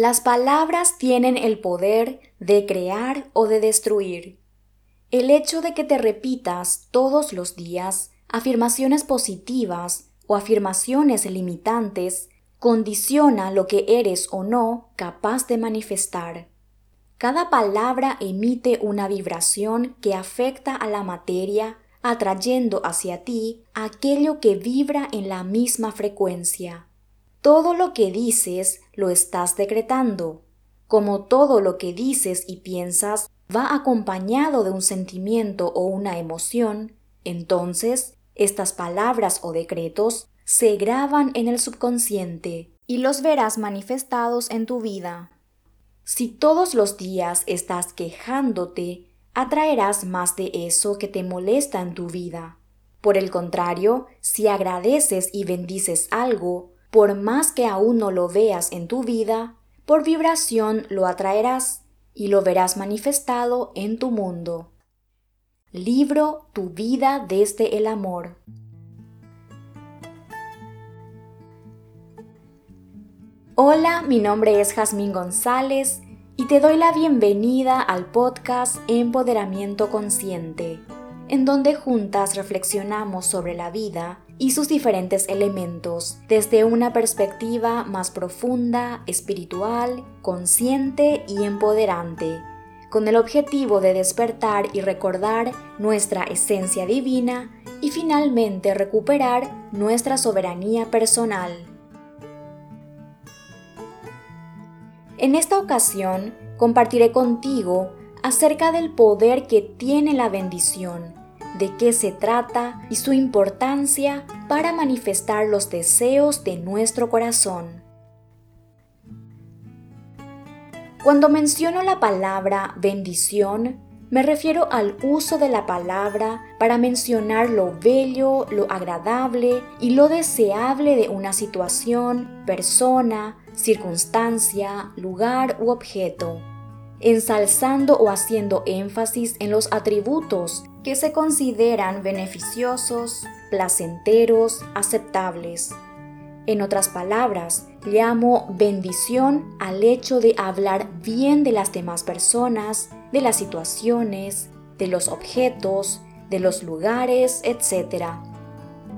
Las palabras tienen el poder de crear o de destruir. El hecho de que te repitas todos los días afirmaciones positivas o afirmaciones limitantes condiciona lo que eres o no capaz de manifestar. Cada palabra emite una vibración que afecta a la materia, atrayendo hacia ti aquello que vibra en la misma frecuencia. Todo lo que dices lo estás decretando. Como todo lo que dices y piensas va acompañado de un sentimiento o una emoción, entonces estas palabras o decretos se graban en el subconsciente y los verás manifestados en tu vida. Si todos los días estás quejándote, atraerás más de eso que te molesta en tu vida. Por el contrario, si agradeces y bendices algo, por más que aún no lo veas en tu vida, por vibración lo atraerás y lo verás manifestado en tu mundo. Libro Tu vida desde el amor. Hola, mi nombre es Jazmín González y te doy la bienvenida al podcast Empoderamiento Consciente, en donde juntas reflexionamos sobre la vida y sus diferentes elementos desde una perspectiva más profunda, espiritual, consciente y empoderante, con el objetivo de despertar y recordar nuestra esencia divina y finalmente recuperar nuestra soberanía personal. En esta ocasión compartiré contigo acerca del poder que tiene la bendición de qué se trata y su importancia para manifestar los deseos de nuestro corazón. Cuando menciono la palabra bendición, me refiero al uso de la palabra para mencionar lo bello, lo agradable y lo deseable de una situación, persona, circunstancia, lugar u objeto, ensalzando o haciendo énfasis en los atributos que se consideran beneficiosos, placenteros, aceptables. En otras palabras, llamo bendición al hecho de hablar bien de las demás personas, de las situaciones, de los objetos, de los lugares, etc.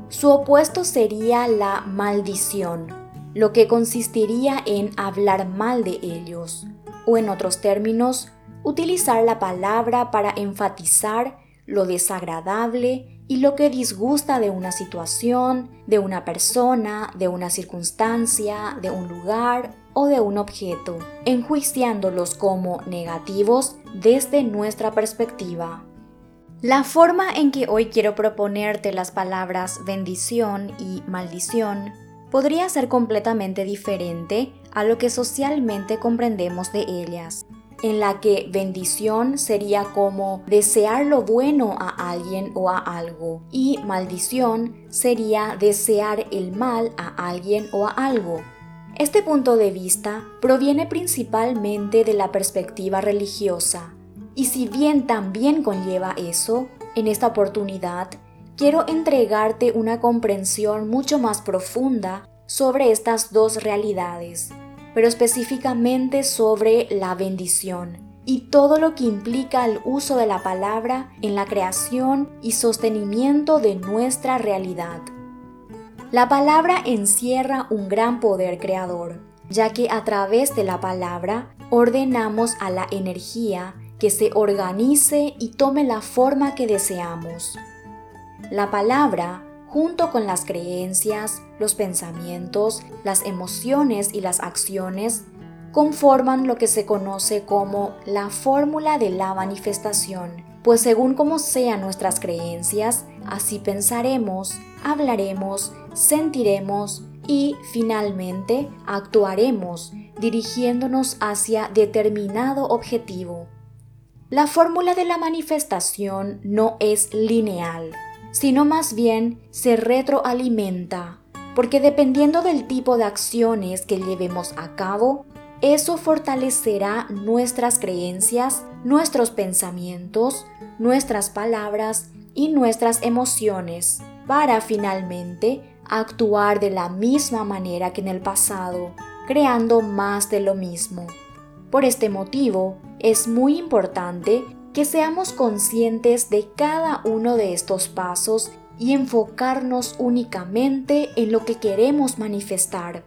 Su opuesto sería la maldición, lo que consistiría en hablar mal de ellos, o en otros términos, utilizar la palabra para enfatizar lo desagradable y lo que disgusta de una situación, de una persona, de una circunstancia, de un lugar o de un objeto, enjuiciándolos como negativos desde nuestra perspectiva. La forma en que hoy quiero proponerte las palabras bendición y maldición podría ser completamente diferente a lo que socialmente comprendemos de ellas en la que bendición sería como desear lo bueno a alguien o a algo y maldición sería desear el mal a alguien o a algo. Este punto de vista proviene principalmente de la perspectiva religiosa y si bien también conlleva eso, en esta oportunidad quiero entregarte una comprensión mucho más profunda sobre estas dos realidades pero específicamente sobre la bendición y todo lo que implica el uso de la palabra en la creación y sostenimiento de nuestra realidad. La palabra encierra un gran poder creador, ya que a través de la palabra ordenamos a la energía que se organice y tome la forma que deseamos. La palabra junto con las creencias, los pensamientos, las emociones y las acciones, conforman lo que se conoce como la fórmula de la manifestación, pues según como sean nuestras creencias, así pensaremos, hablaremos, sentiremos y finalmente actuaremos dirigiéndonos hacia determinado objetivo. La fórmula de la manifestación no es lineal, sino más bien se retroalimenta, porque dependiendo del tipo de acciones que llevemos a cabo, eso fortalecerá nuestras creencias, nuestros pensamientos, nuestras palabras y nuestras emociones, para finalmente actuar de la misma manera que en el pasado, creando más de lo mismo. Por este motivo, es muy importante que seamos conscientes de cada uno de estos pasos y enfocarnos únicamente en lo que queremos manifestar.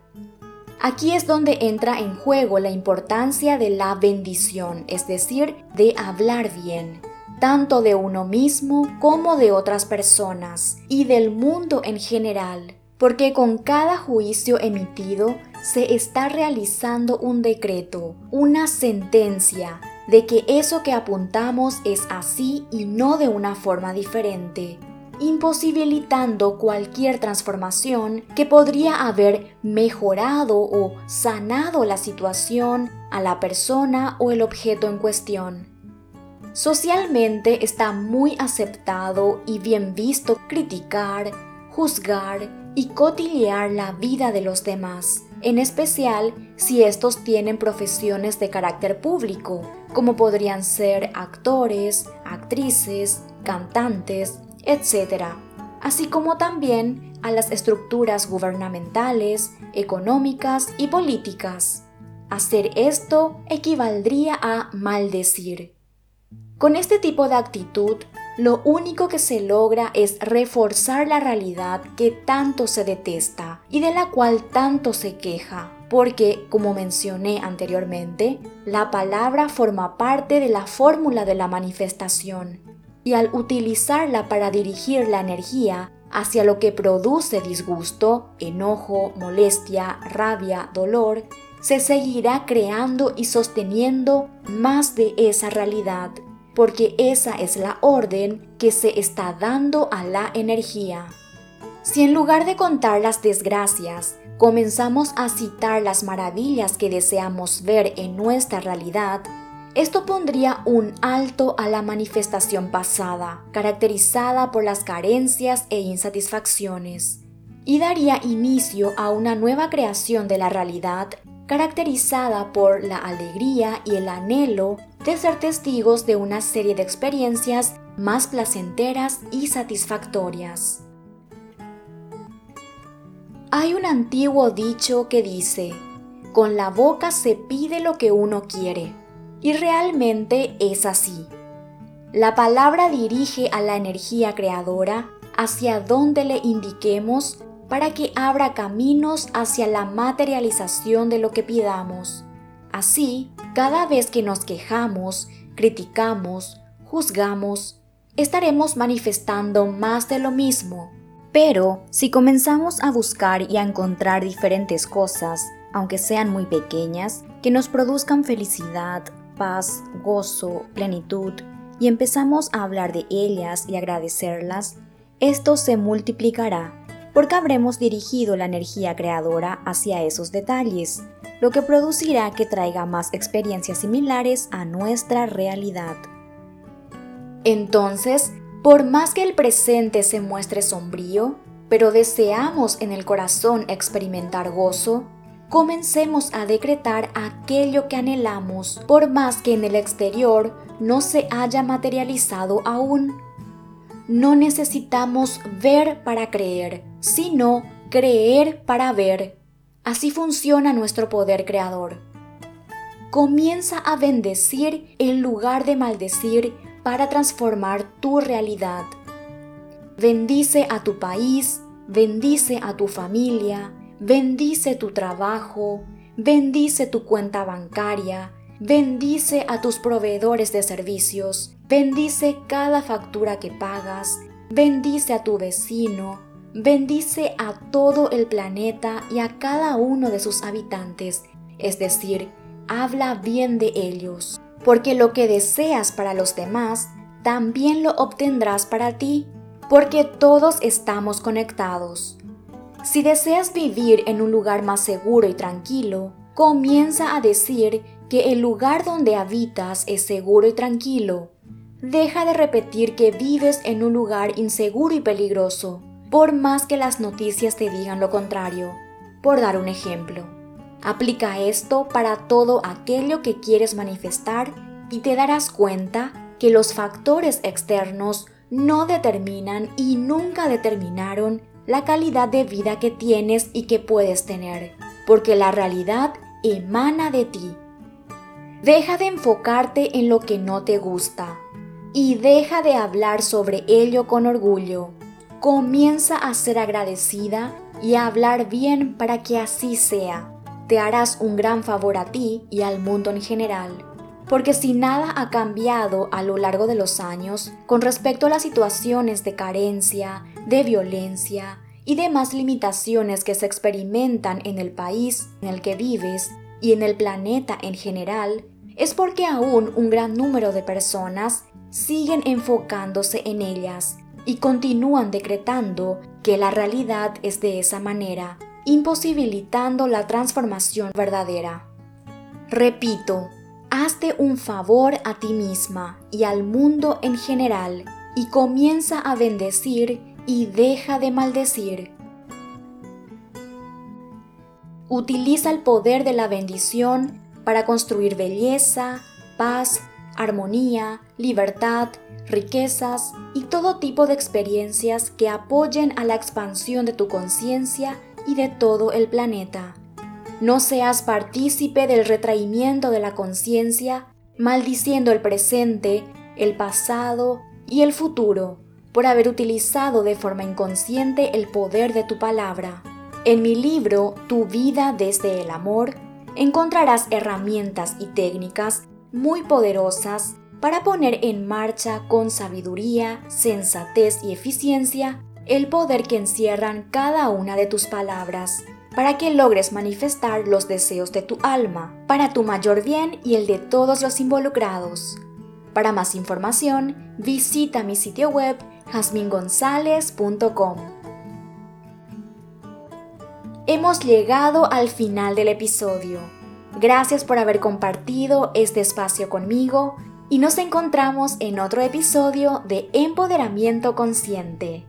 Aquí es donde entra en juego la importancia de la bendición, es decir, de hablar bien, tanto de uno mismo como de otras personas y del mundo en general, porque con cada juicio emitido se está realizando un decreto, una sentencia de que eso que apuntamos es así y no de una forma diferente imposibilitando cualquier transformación que podría haber mejorado o sanado la situación, a la persona o el objeto en cuestión. Socialmente está muy aceptado y bien visto criticar, juzgar y cotillear la vida de los demás, en especial si estos tienen profesiones de carácter público, como podrían ser actores, actrices, cantantes, etc., así como también a las estructuras gubernamentales, económicas y políticas. Hacer esto equivaldría a maldecir. Con este tipo de actitud, lo único que se logra es reforzar la realidad que tanto se detesta y de la cual tanto se queja, porque, como mencioné anteriormente, la palabra forma parte de la fórmula de la manifestación y al utilizarla para dirigir la energía hacia lo que produce disgusto, enojo, molestia, rabia, dolor, se seguirá creando y sosteniendo más de esa realidad, porque esa es la orden que se está dando a la energía. Si en lugar de contar las desgracias, comenzamos a citar las maravillas que deseamos ver en nuestra realidad, esto pondría un alto a la manifestación pasada, caracterizada por las carencias e insatisfacciones, y daría inicio a una nueva creación de la realidad caracterizada por la alegría y el anhelo de ser testigos de una serie de experiencias más placenteras y satisfactorias. Hay un antiguo dicho que dice, con la boca se pide lo que uno quiere y realmente es así. La palabra dirige a la energía creadora hacia donde le indiquemos para que abra caminos hacia la materialización de lo que pidamos. Así, cada vez que nos quejamos, criticamos, juzgamos, estaremos manifestando más de lo mismo. Pero si comenzamos a buscar y a encontrar diferentes cosas, aunque sean muy pequeñas, que nos produzcan felicidad, paz, gozo, plenitud, y empezamos a hablar de ellas y agradecerlas, esto se multiplicará porque habremos dirigido la energía creadora hacia esos detalles, lo que producirá que traiga más experiencias similares a nuestra realidad. Entonces, por más que el presente se muestre sombrío, pero deseamos en el corazón experimentar gozo, comencemos a decretar aquello que anhelamos, por más que en el exterior no se haya materializado aún. No necesitamos ver para creer, sino creer para ver. Así funciona nuestro poder creador. Comienza a bendecir en lugar de maldecir para transformar tu realidad. Bendice a tu país, bendice a tu familia, bendice tu trabajo, bendice tu cuenta bancaria, bendice a tus proveedores de servicios, bendice cada factura que pagas, bendice a tu vecino, bendice a todo el planeta y a cada uno de sus habitantes, es decir, habla bien de ellos, porque lo que deseas para los demás, también lo obtendrás para ti, porque todos estamos conectados. Si deseas vivir en un lugar más seguro y tranquilo, comienza a decir que el lugar donde habitas es seguro y tranquilo. Deja de repetir que vives en un lugar inseguro y peligroso, por más que las noticias te digan lo contrario. Por dar un ejemplo, aplica esto para todo aquello que quieres manifestar y te darás cuenta que los factores externos no determinan y nunca determinaron la calidad de vida que tienes y que puedes tener. porque la realidad emana de ti. Deja de enfocarte en lo que no te gusta y deja de hablar sobre ello con orgullo. Comienza a ser agradecida y a hablar bien para que así sea. Te harás un gran favor a ti y al mundo en general. Porque si nada ha cambiado a lo largo de los años con respecto a las situaciones de carencia, de violencia y demás limitaciones que se experimentan en el país en el que vives y en el planeta en general, es porque aún un gran número de personas siguen enfocándose en ellas y continúan decretando que la realidad es de esa manera, imposibilitando la transformación verdadera. Repito, hazte un favor a ti misma y al mundo en general y comienza a bendecir y deja de maldecir. Utiliza el poder de la bendición para construir belleza, paz, armonía, libertad, riquezas y todo tipo de experiencias que apoyen a la expansión de tu conciencia y de todo el planeta. No seas partícipe del retraimiento de la conciencia, maldiciendo el presente, el pasado y el futuro por haber utilizado de forma inconsciente el poder de tu palabra. En mi libro Tu vida desde el amor encontrarás herramientas y técnicas muy poderosas para poner en marcha con sabiduría, sensatez y eficiencia el poder que encierran cada una de tus palabras, para que logres manifestar los deseos de tu alma, para tu mayor bien y el de todos los involucrados. Para más información, visita mi sitio web jasmingonzalez.com. Hemos llegado al final del episodio. Gracias por haber compartido este espacio conmigo y nos encontramos en otro episodio de Empoderamiento Consciente.